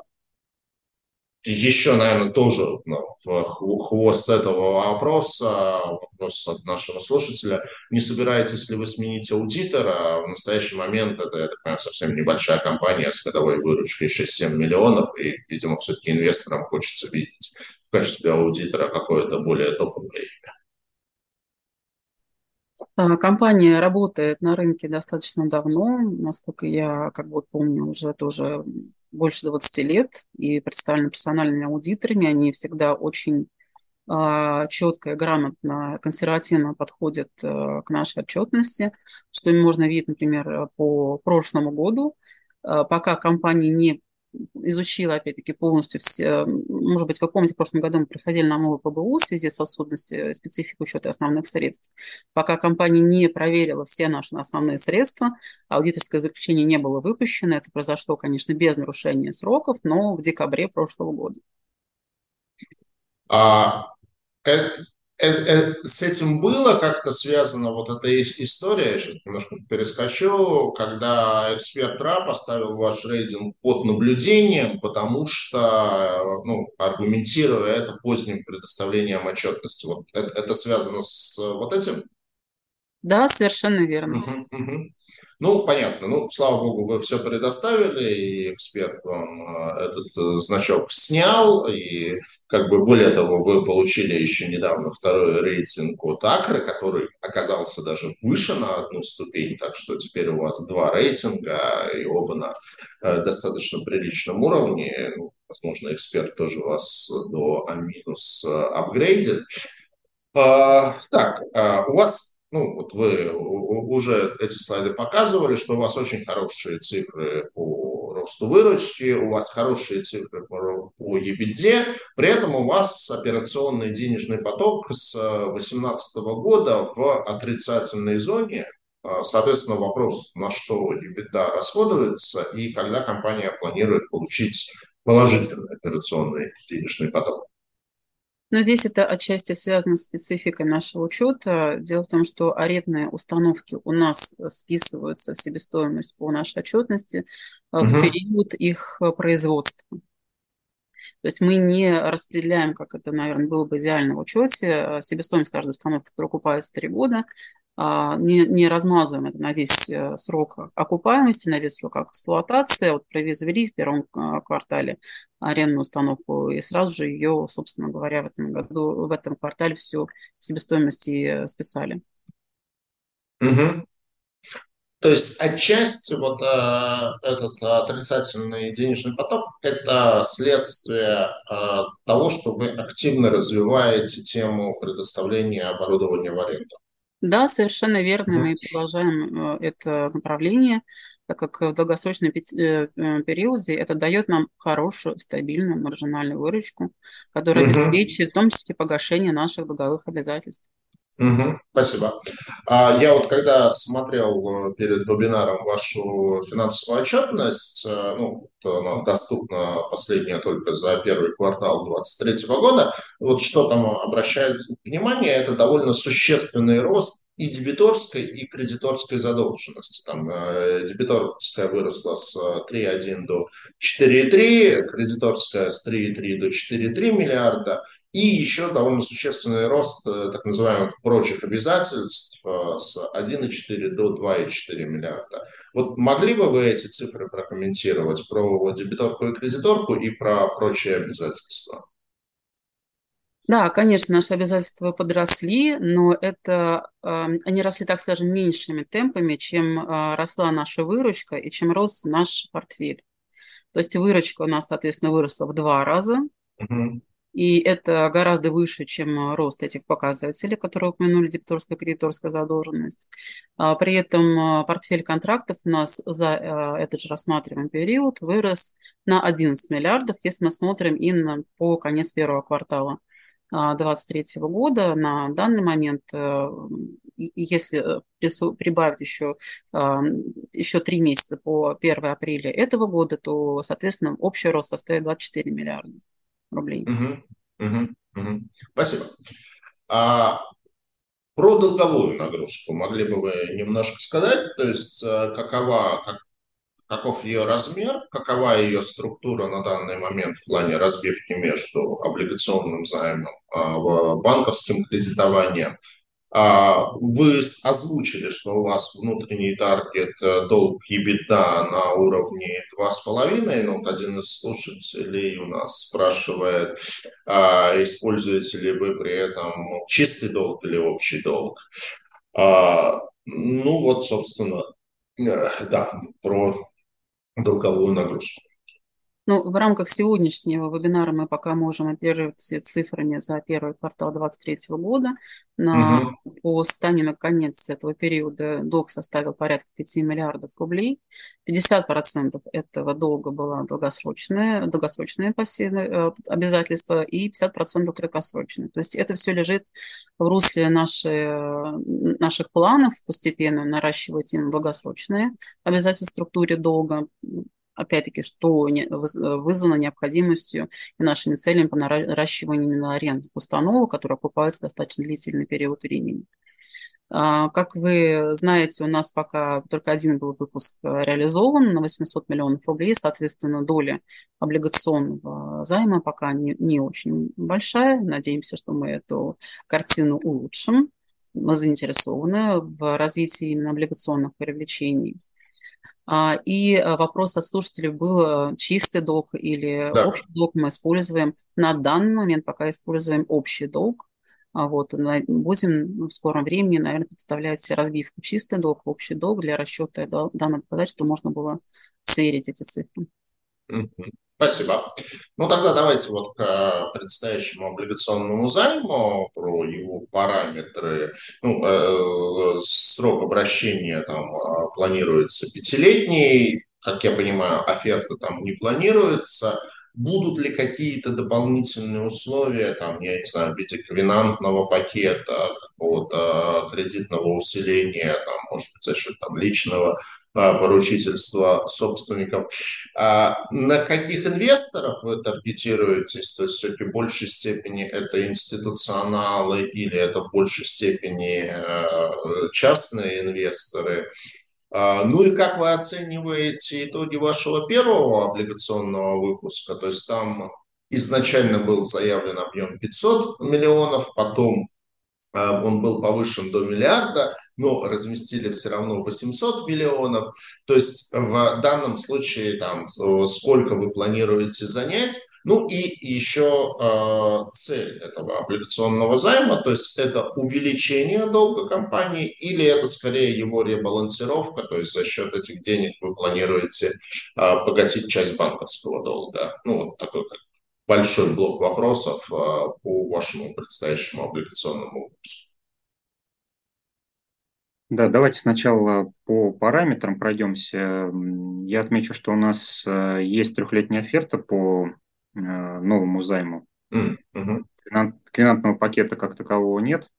еще, наверное, тоже ну, в хвост этого вопроса, вопрос от нашего слушателя, не собираетесь ли вы сменить аудитора? В настоящий момент это, я так понимаю, совсем небольшая компания с годовой выручкой 6-7 миллионов, и, видимо, все-таки инвесторам хочется видеть в качестве аудитора какое-то более топовое имя. А, компания работает на рынке достаточно давно, насколько я как бы помню, уже тоже больше 20 лет, и представлены профессиональными аудиторами. Они всегда очень а, четко и грамотно, консервативно подходят э, к нашей отчетности, что можно видеть, например, по прошлому году. А, пока компания не изучила, опять-таки, полностью все, может быть, вы помните, в прошлом году мы проходили на новый ПБУ в связи с отсутствием специфики учета основных средств. Пока компания не проверила все наши основные средства, аудиторское заключение не было выпущено. Это произошло, конечно, без нарушения сроков, но в декабре прошлого года. А, с этим было как-то связано вот эта история, я сейчас немножко перескочу, когда эксперт РА поставил ваш рейтинг под наблюдением, потому что, ну, аргументируя это поздним предоставлением отчетности. Вот это, это связано с вот этим? Да, совершенно верно. Угу, угу. Ну, понятно. Ну, слава богу, вы все предоставили, и эксперт вам э, этот э, значок снял, и как бы более того, вы получили еще недавно второй рейтинг от Акры, который оказался даже выше на одну ступень, так что теперь у вас два рейтинга, и оба на э, достаточно приличном уровне. Ну, возможно, эксперт тоже вас до А- апгрейдит. А, так, а, у вас ну, вот вы уже эти слайды показывали, что у вас очень хорошие цифры по росту выручки, у вас хорошие цифры по, по EBITDA, при этом у вас операционный денежный поток с 2018 года в отрицательной зоне. А, соответственно, вопрос, на что EBITDA расходуется и когда компания планирует получить положительный операционный денежный поток. Но здесь это отчасти связано с спецификой нашего учета. Дело в том, что арендные установки у нас списываются в себестоимость по нашей отчетности угу. в период их производства. То есть мы не распределяем, как это, наверное, было бы идеально в учете, себестоимость каждой установки, которая окупается 3 года, не, не размазываем это на весь э, срок окупаемости, на весь срок эксплуатации. Вот произвели в первом а, квартале арендную установку и сразу же ее, собственно говоря, в этом году, в этом квартале всю себестоимость э, списали. Угу. То есть отчасти вот э, этот отрицательный денежный поток – это следствие э, того, что вы активно развиваете тему предоставления оборудования в аренду. Да, совершенно верно. Мы продолжаем э, это направление, так как в долгосрочном э, э, периоде это дает нам хорошую, стабильную маржинальную выручку, которая обеспечивает в том числе погашение наших долговых обязательств. Угу, спасибо. А я вот когда смотрел перед вебинаром вашу финансовую отчетность, ну, она доступна последняя только за первый квартал 2023 года, вот что там обращает внимание, это довольно существенный рост и дебиторской, и кредиторской задолженности. Там э, дебиторская выросла с 3,1 до 4,3, кредиторская с 3,3 до 4,3 миллиарда, и еще довольно существенный рост э, так называемых прочих обязательств э, с 1,4 до 2,4 миллиарда. Вот могли бы вы эти цифры прокомментировать про дебиторку и кредиторку и про прочие обязательства? Да, конечно, наши обязательства подросли, но это э, они росли, так скажем, меньшими темпами, чем э, росла наша выручка и чем рос наш портфель. То есть выручка у нас, соответственно, выросла в два раза, угу. И это гораздо выше, чем рост этих показателей, которые упомянули дебиторская кредиторская задолженность. А при этом портфель контрактов у нас за э, этот же рассматриваемый период вырос на 11 миллиардов, если мы смотрим и на, по конец первого квартала. 2023 года на данный момент, э, если э, прибавить еще, еще три месяца по 1 апреля этого года, то, соответственно, общий рост составит 24 миллиарда рублей. Угу, угу, угу. Спасибо. А про долговую нагрузку могли бы вы немножко сказать, то есть э, какова, как, каков ее размер, какова ее структура на данный момент в плане разбивки между облигационным займом, а, банковским кредитованием. А, вы озвучили, что у вас внутренний таргет э, долг EBITDA на уровне 2,5. Ну, вот один из слушателей у нас спрашивает, а, используете ли вы при этом чистый долг или общий долг. Ну вот, собственно, э, да, про долговую нагрузку. Ну, в рамках сегодняшнего вебинара мы пока можем оперировать цифрами за первый квартал 2023 года. На, угу. По состоянию на конец этого периода долг составил порядка 5 миллиардов рублей. 50% этого долга было долгосрочное, долгосрочное пассивное э, обязательство и 50% краткосрочное. То есть это все лежит в русле нашей, наших планов постепенно наращивать им долгосрочные обязательства в структуре долга, опять-таки, что вызвано необходимостью и нашими целями по наращиванию именно арендных установок, которые окупаются достаточно длительный период времени. А, как вы знаете, у нас пока только один был выпуск э, реализован на 800 миллионов рублей, соответственно, доля облигационного займа пока не, не очень большая. Надеемся, что мы эту картину улучшим. Мы заинтересованы в развитии именно облигационных привлечений. А, и э, вопрос от слушателей был, чистый долг или да. общий долг мы используем. На данный момент пока используем общий долг. А вот, будем в скором времени, наверное, представлять разбивку чистый долг, общий долг для расчета данного показателя, чтобы можно было сверить эти цифры. Спасибо. Ну тогда давайте вот к предстоящему облигационному займу, про его параметры. Ну, э, срок обращения там э, планируется пятилетний, как я понимаю, оферта там не планируется. Будут ли какие-то дополнительные условия, там, я не знаю, в виде ковенантного пакета, какого-то кредитного усиления, там, может быть, за счет там, личного поручительства собственников. А на каких инвесторов вы таргетируетесь? То есть все-таки в большей степени это институционалы или это в большей степени э, частные инвесторы? А, ну и как вы оцениваете итоги вашего первого облигационного выпуска? То есть там изначально был заявлен объем 500 миллионов, потом а, он был повышен до миллиарда, но разместили все равно 800 миллионов. То есть в данном случае там сколько вы планируете занять, ну и еще э, цель этого облигационного займа, то есть это увеличение долга компании или это скорее его ребалансировка, то есть за счет этих денег вы планируете э, погасить часть банковского долга. Ну вот такой как большой блок вопросов э, по вашему предстоящему облигационному выпуску. Да, давайте сначала по параметрам пройдемся. Я отмечу, что у нас э, есть трехлетняя оферта по э, новому займу. Mm-hmm. Квинантного пакета как такового нет.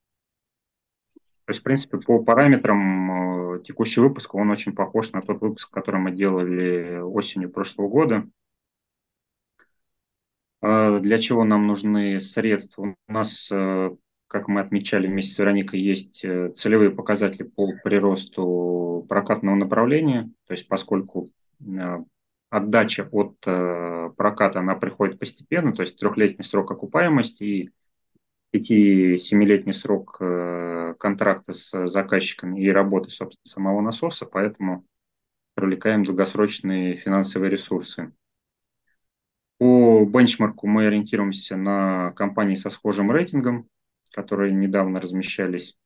То есть, в принципе, по параметрам текущий выпуск, он очень похож на тот выпуск, который мы делали осенью прошлого года. А для чего нам нужны средства? У нас, э, как мы отмечали вместе с Вероникой, есть э, целевые показатели по приросту прокатного направления, то есть поскольку э, отдача от проката, она приходит постепенно, то есть трехлетний срок окупаемости и 5-7-летний срок контракта с заказчиками и работы, собственно, самого насоса, поэтому привлекаем долгосрочные финансовые ресурсы. По бенчмарку мы ориентируемся на компании со схожим рейтингом, которые недавно размещались.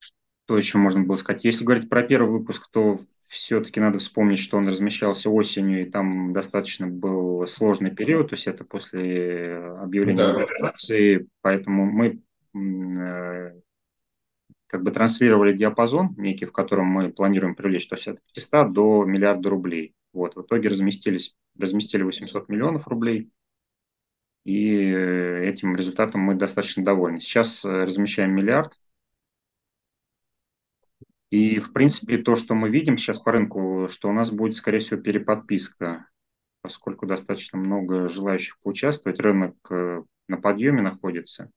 Что еще можно было сказать? Если говорить про первый выпуск, то все-таки надо вспомнить, что он размещался осенью, и там достаточно был сложный период, то есть это после объявления да. мобилизации, поэтому мы э, как бы транслировали диапазон некий, в котором мы планируем привлечь, то есть от 500 до миллиарда рублей. Вот, в итоге разместились, разместили 800 миллионов рублей, и этим результатом мы достаточно довольны. Сейчас э, размещаем миллиард, и, в принципе, то, что мы видим сейчас по рынку, что у нас будет, скорее всего, переподписка, поскольку достаточно много желающих поучаствовать, рынок э, на подъеме находится.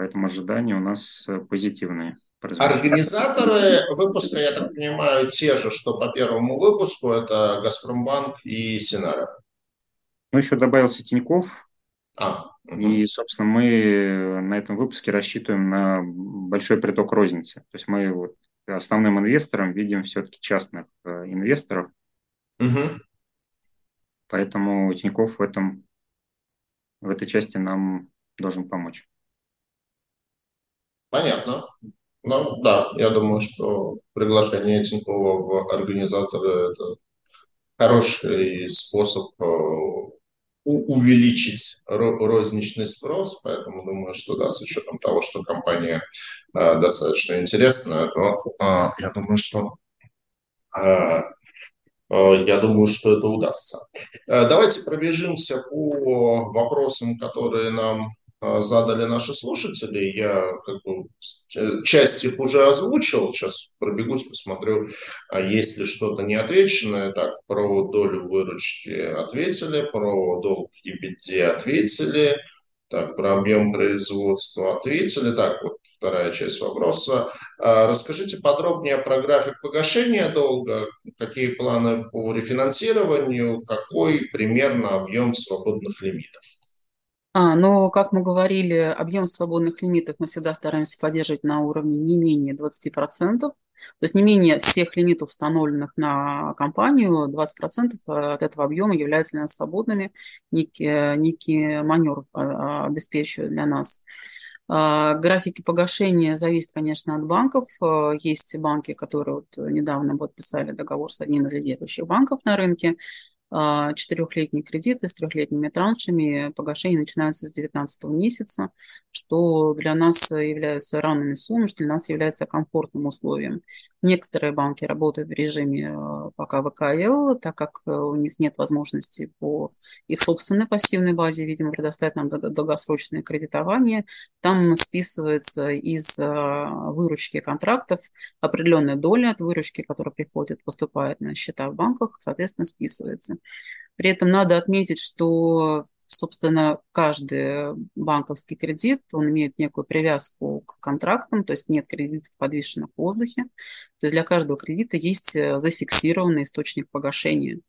Поэтому ожидания у нас э, позитивные. Организаторы выпуска, я так понимаю, те же, что по первому выпуску, это «Газпромбанк» и «Синара». Ну, еще добавился Тиньков. А, угу. И, собственно, мы на этом выпуске рассчитываем на большой приток розницы. То есть мы вот основным инвестором видим все-таки частных э, инвесторов. Угу. Поэтому Тиньков в этом в этой части нам должен помочь. Понятно. Ну, да, я думаю, что приглашение Тинькова в организаторы – это хороший способ э, увеличить розничный спрос, поэтому думаю, что да, с учетом того, что компания э, достаточно интересная, то э, я думаю, что я думаю, что это удастся. Давайте пробежимся по вопросам, которые нам задали наши слушатели. Я как бы часть их уже озвучил, сейчас пробегусь, посмотрю, а есть ли что-то неотвеченное. Так, про долю выручки ответили, про долг EBITDA ответили, так, про объем производства ответили. Так, вот вторая часть вопроса. А, расскажите подробнее про график погашения долга, какие планы по рефинансированию, какой примерно объем свободных лимитов. А, но, как мы говорили, объем свободных лимитов мы всегда стараемся поддерживать на уровне не менее 20%. То есть не менее всех лимитов, установленных на компанию, 20% от этого объема являются для нас свободными, некий, некий маневр а, обеспечивает для нас. А, графики погашения зависят, конечно, от банков. Есть банки, которые вот недавно подписали договор с одним из лидирующих банков на рынке. А, четырехлетние кредиты с трехлетними траншами. Погашение начинается с 19 месяца, что для нас является равными суммами, что для нас является комфортным условием. Некоторые банки работают в режиме э, пока ВКЛ, так как э, у них нет возможности по их собственной пассивной базе, видимо, предоставить нам долгосрочное кредитование. Там списывается из э, выручки контрактов определенная доля от выручки, которая приходит, поступает на счета в банках, соответственно, списывается. При этом надо отметить, что собственно, каждый банковский кредит, он имеет некую привязку к контрактам, то есть нет кредитов, подвешенных в воздухе. То есть для каждого кредита есть э, зафиксированный источник погашения.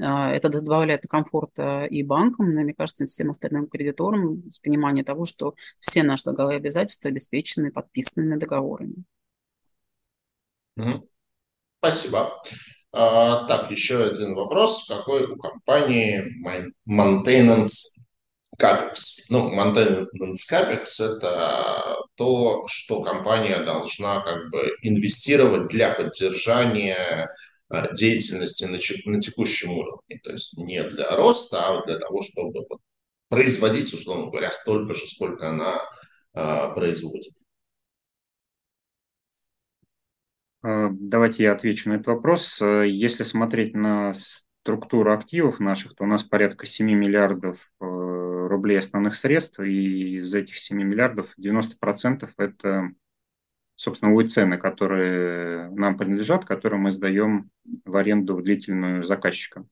А, это добавляет комфорта и банкам, но, мне кажется, всем остальным кредиторам с пониманием того, что все наши долговые обязательства обеспечены подписанными договорами. Спасибо. А, так, еще один вопрос. Какой у компании maintenance CAPEX? Ну, maintenance CAPEX – это то, что компания должна как бы инвестировать для поддержания а, деятельности на, на текущем уровне. То есть не для роста, а для того, чтобы производить, условно говоря, столько же, сколько она а, производит. Э, давайте я отвечу на этот вопрос. Э, если смотреть на структуру активов наших, то у нас порядка 7 миллиардов э, рублей основных средств, и из этих 7 миллиардов 90% это, собственно, УИ цены, которые нам принадлежат, которые мы сдаем в аренду в длительную заказчикам.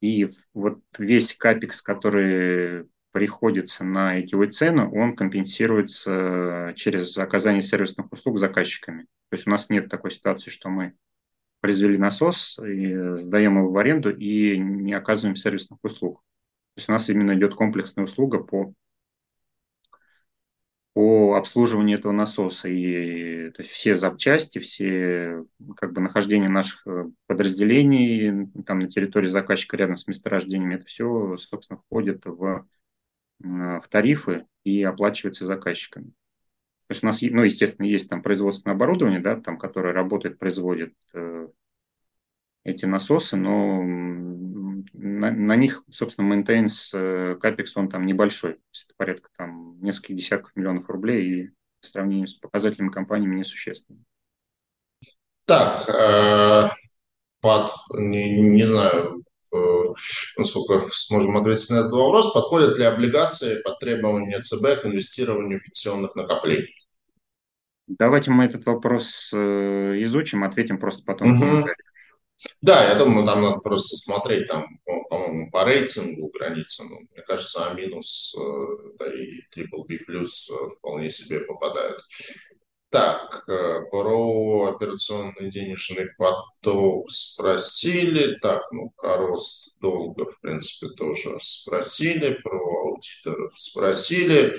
И вот весь капекс, который приходится на эти цены, он компенсируется через оказание сервисных услуг заказчиками. То есть у нас нет такой ситуации, что мы произвели насос, и сдаем его в аренду и не оказываем сервисных услуг. То есть у нас именно идет комплексная услуга по, по обслуживанию этого насоса. И то есть все запчасти, все как бы нахождение наших э, подразделений там на территории заказчика рядом с месторождением, это все, собственно, входит в Э, в тарифы и оплачивается заказчиками. То есть у нас, ну, естественно, есть там производственное оборудование, да, там, которое работает, производит э, эти насосы, но на, на них, собственно, maintenance э, капекс, он там небольшой. Это порядка там нескольких десятков миллионов рублей и в сравнении с показателями компаниями несущественно. Так, э, под, не, не знаю, Э, насколько сможем ответить на этот вопрос, подходят ли облигации под требования ЦБ к инвестированию пенсионных накоплений? Давайте мы этот вопрос э, изучим, ответим просто потом. Угу. Да, я думаю, там надо просто смотреть, там, по-моему, по рейтингу границы, ну, мне кажется, А минус, э, да и трипл B плюс вполне себе попадают. Так, э, про операционный денежный поток спросили. Так, ну, про рост долга, в принципе, тоже спросили. Про аудиторов спросили.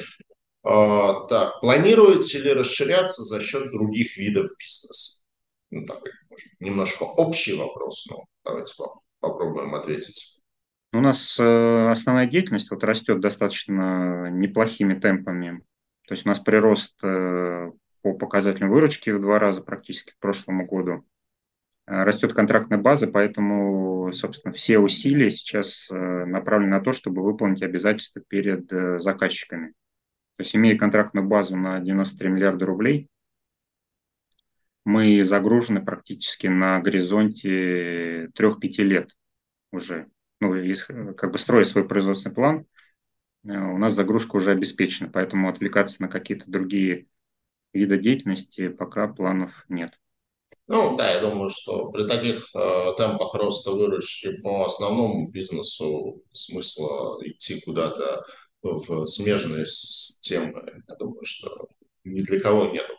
А, так, планируете ли расширяться за счет других видов бизнеса? Ну, такой немножко общий вопрос, но давайте попробуем ответить. У нас э, основная деятельность вот растет достаточно неплохими темпами. То есть у нас прирост э, по показателям выручки в два раза практически к прошлому году. Растет контрактная база, поэтому, собственно, все усилия сейчас направлены на то, чтобы выполнить обязательства перед заказчиками. То есть, имея контрактную базу на 93 миллиарда рублей, мы загружены практически на горизонте 3-5 лет уже. Ну, как бы строя свой производственный план, э, у нас загрузка уже обеспечена, поэтому отвлекаться на какие-то другие виды деятельности пока планов нет. Ну да, я думаю, что при таких э, темпах роста выручки по основному бизнесу смысла идти куда-то в смежные системы, я думаю, что ни для кого нету.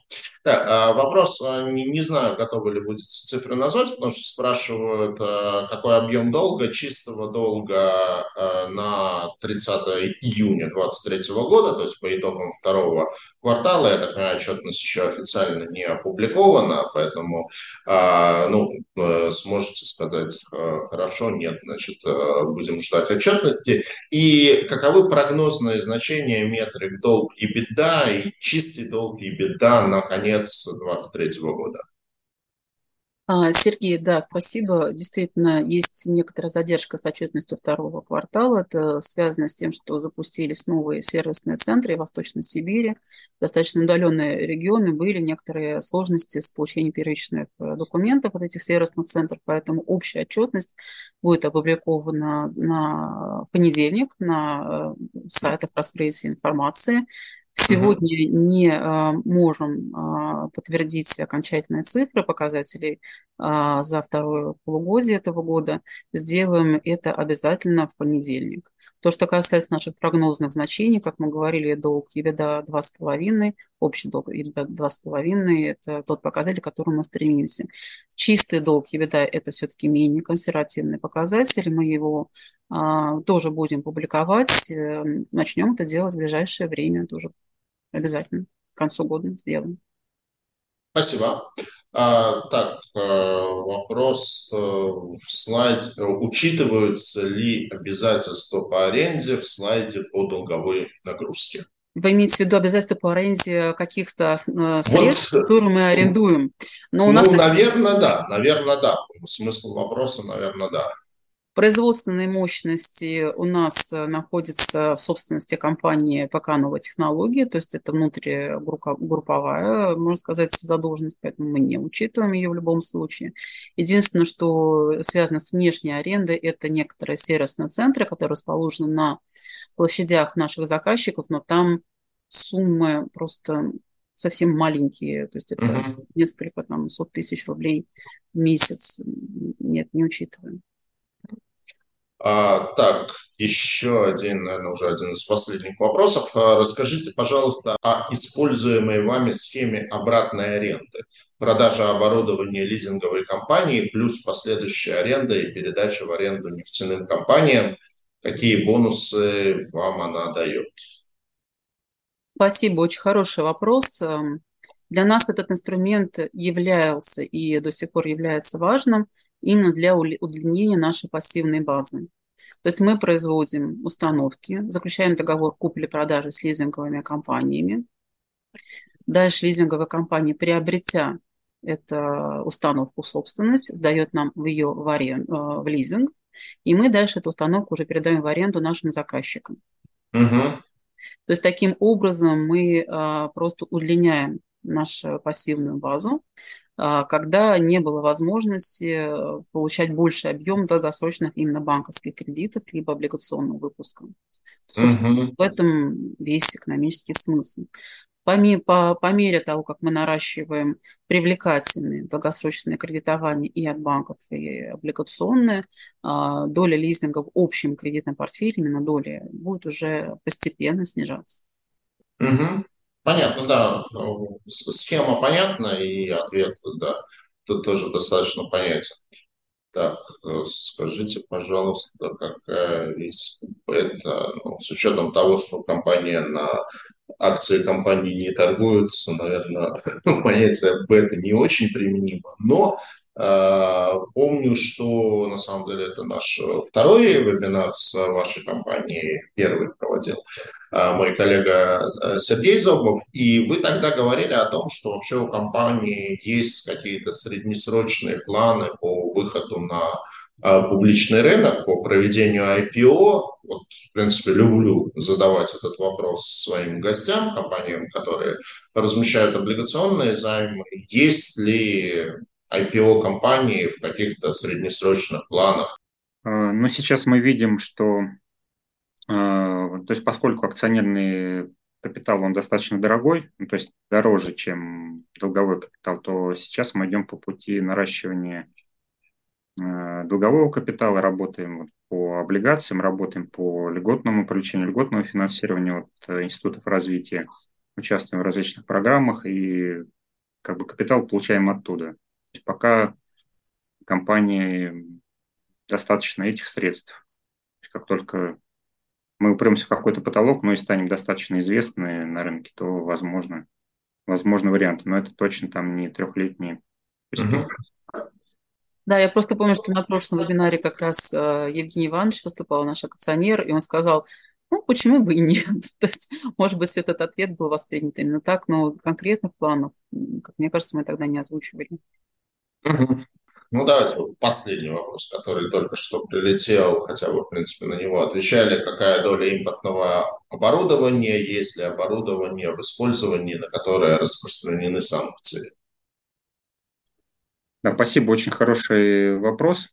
Так, а вопрос, а, не, не знаю, готовы ли будете цифры назвать, потому что спрашивают, а, какой объем долга, чистого долга на 30 июня 2023 года, то есть по итогам второго квартала. Я так понимаю, отчетность еще официально не опубликована, поэтому ну, э, сможете сказать хорошо, нет, значит, будем ждать отчетности. И каковы прогнозные значения метрик долг и беда, и чистый долг и беда на конец 2023 года. А, Сергей, да, спасибо. Действительно, есть некоторая задержка с отчетностью второго квартала. Это связано с тем, что запустились новые сервисные центры в Восточной Сибири. Достаточно удаленные регионы были некоторые сложности с получением первичных э, документов от этих сервисных центров, поэтому общая отчетность будет опубликована на, в понедельник на э, сайтах раскрытия информации. Сегодня не а, можем а, подтвердить окончательные цифры показателей а, за второе полугодие этого года. Сделаем это обязательно в понедельник. То, что касается наших прогнозных значений, как мы говорили, долг EBITDA 2,5, общий долг EBITDA 2,5 – это тот показатель, к которому мы стремимся. Чистый долг EBITDA – это все-таки менее консервативный показатель. Мы его тоже будем публиковать. Э, начнем это делать в ближайшее время тоже обязательно к концу года сделаем. Спасибо. А, так, э, вопрос э, в слайде. Учитываются ли обязательства по аренде в слайде по долговой нагрузке? Вы имеете в виду обязательства по аренде каких-то э, средств, вот, которые мы арендуем? Но у ну, нас... наверное, да. Наверное, да. Смысл вопроса, наверное, да. Производственные мощности у нас э, находятся в собственности компании ПК «Новая технология», то есть это внутригрупповая, можно сказать, задолженность, поэтому мы не учитываем ее в любом случае. Единственное, что связано с внешней арендой, это некоторые сервисные центры, которые расположены на площадях наших заказчиков, но там суммы просто совсем маленькие, то есть это uh-huh. несколько там сот тысяч рублей в месяц. Нет, не учитываем. А, так, еще один, наверное, уже один из последних вопросов. А, расскажите, пожалуйста, о используемой вами схеме обратной аренды. Продажа оборудования лизинговой компании плюс последующая аренда и передача в аренду нефтяным компаниям. Какие бонусы вам она дает? Спасибо, очень хороший вопрос. Для нас этот инструмент являлся и до сих пор является важным именно для удлинения нашей пассивной базы. То есть мы производим установки, заключаем договор купли-продажи с лизинговыми компаниями. Дальше лизинговая компания, приобретя эту установку в собственность, сдает нам в ее в, арен, э, в лизинг, и мы дальше эту установку уже передаем в аренду нашим заказчикам. Угу. То есть таким образом мы а, просто удлиняем нашу пассивную базу, а, когда не было возможности э, получать больший объем долгосрочных именно банковских кредитов либо облигационного выпуска. Собственно, угу. в этом весь экономический смысл. По, по, по мере того, как мы наращиваем привлекательные долгосрочные кредитования и от банков, и облигационные, а, доля лизинга в общем кредитном портфеле, именно доля, будет уже постепенно снижаться. Угу. Понятно, да. Схема понятна и ответ, да, тут тоже достаточно понятен. Так, э, скажите, пожалуйста, какая риск это, ну, с учетом того, что компания на акции компании не торгуются, наверное, понятие бета не очень применимо, но Помню, что на самом деле это наш второй вебинар с вашей компанией, первый проводил мой коллега Сергей Зобов, и вы тогда говорили о том, что вообще у компании есть какие-то среднесрочные планы по выходу на а, публичный рынок по проведению IPO. Вот, в принципе, люблю задавать этот вопрос своим гостям, компаниям, которые размещают облигационные займы. Есть ли IPO компании в каких-то среднесрочных планах? А, ну, сейчас мы видим, что, а, то есть поскольку акционерный капитал, он достаточно дорогой, ну, то есть дороже, чем долговой капитал, то сейчас мы идем по пути наращивания Э, долгового капитала, работаем по облигациям, работаем по льготному привлечению льготного финансирования от э, институтов развития, участвуем в различных программах и как бы капитал получаем оттуда. Пока компании достаточно этих средств. Как только мы упремся в какой-то потолок, ну и станем достаточно известны на рынке, то возможно, возможно варианты. Но это точно там не трехлетние. Да, я просто помню, что на прошлом вебинаре как раз э, Евгений Иванович выступал, наш акционер, и он сказал, ну, почему бы и нет? То есть, может быть, этот ответ был воспринят именно так, но конкретных планов, как мне кажется, мы тогда не озвучивали. Ну, давайте последний вопрос, который только что прилетел, хотя вы, в принципе, на него отвечали. Какая доля импортного оборудования, есть ли оборудование в использовании, на которое распространены санкции? Да, спасибо, очень хороший вопрос.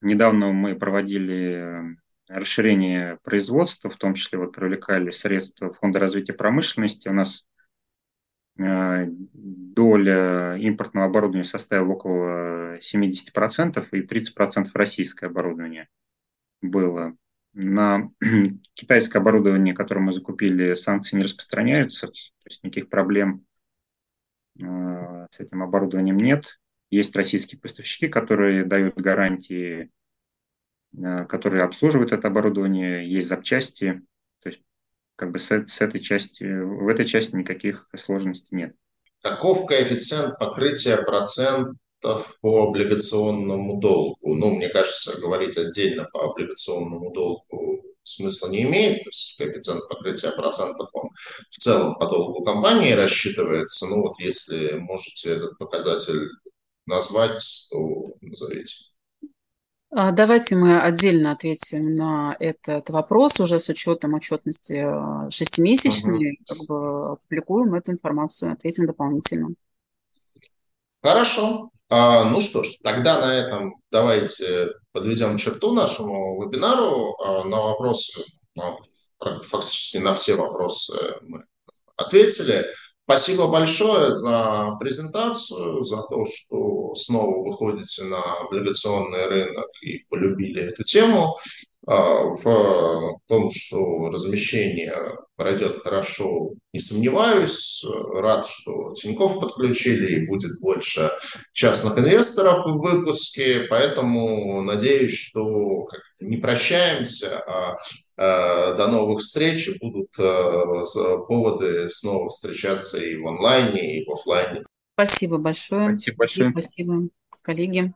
Недавно мы проводили э, расширение производства, в том числе вот привлекали средства Фонда развития промышленности. У нас доля импортного оборудования составила около 70%, и 30% российское оборудование было. На китайское оборудование, которое мы закупили, санкции не распространяются, то есть никаких проблем э, с этим оборудованием нет. Есть российские поставщики, которые дают гарантии, э, которые обслуживают это оборудование, есть запчасти. Как бы с, с этой части, в этой части никаких сложностей нет. Каков коэффициент покрытия процентов по облигационному долгу? Ну, мне кажется, говорить отдельно по облигационному долгу смысла не имеет. То есть коэффициент покрытия процентов, он в целом по долгу компании рассчитывается. Ну, вот если можете этот показатель назвать, то назовите. А, давайте мы отдельно ответим на этот вопрос уже с учетом отчетности а, шестимесячной, угу. как бы опубликуем эту информацию, ответим дополнительно. Хорошо. А, ну что ж, тогда на этом давайте подведем черту нашему вебинару. А, на вопросы, фактически на все вопросы мы ответили. Спасибо большое за презентацию, за то, что снова выходите на облигационный рынок и полюбили эту тему. А, в том, что размещение пройдет хорошо, не сомневаюсь. Рад, что Тиньков подключили и будет больше частных инвесторов в выпуске, поэтому надеюсь, что не прощаемся, а, до новых встреч и будут поводы снова встречаться и в онлайне, и в офлайне. Спасибо большое. Спасибо большое. Спасибо, коллеги.